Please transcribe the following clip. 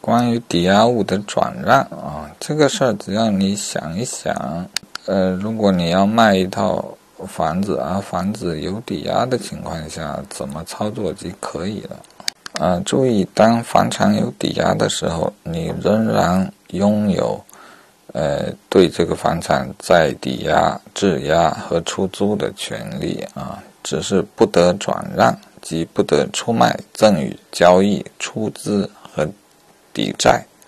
关于抵押物的转让啊，这个事儿只要你想一想，呃，如果你要卖一套房子啊，房子有抵押的情况下，怎么操作就可以了。啊，注意，当房产有抵押的时候，你仍然拥有，呃，对这个房产再抵押、质押和出租的权利啊，只是不得转让，即不得出卖、赠与、交易、出资和 이유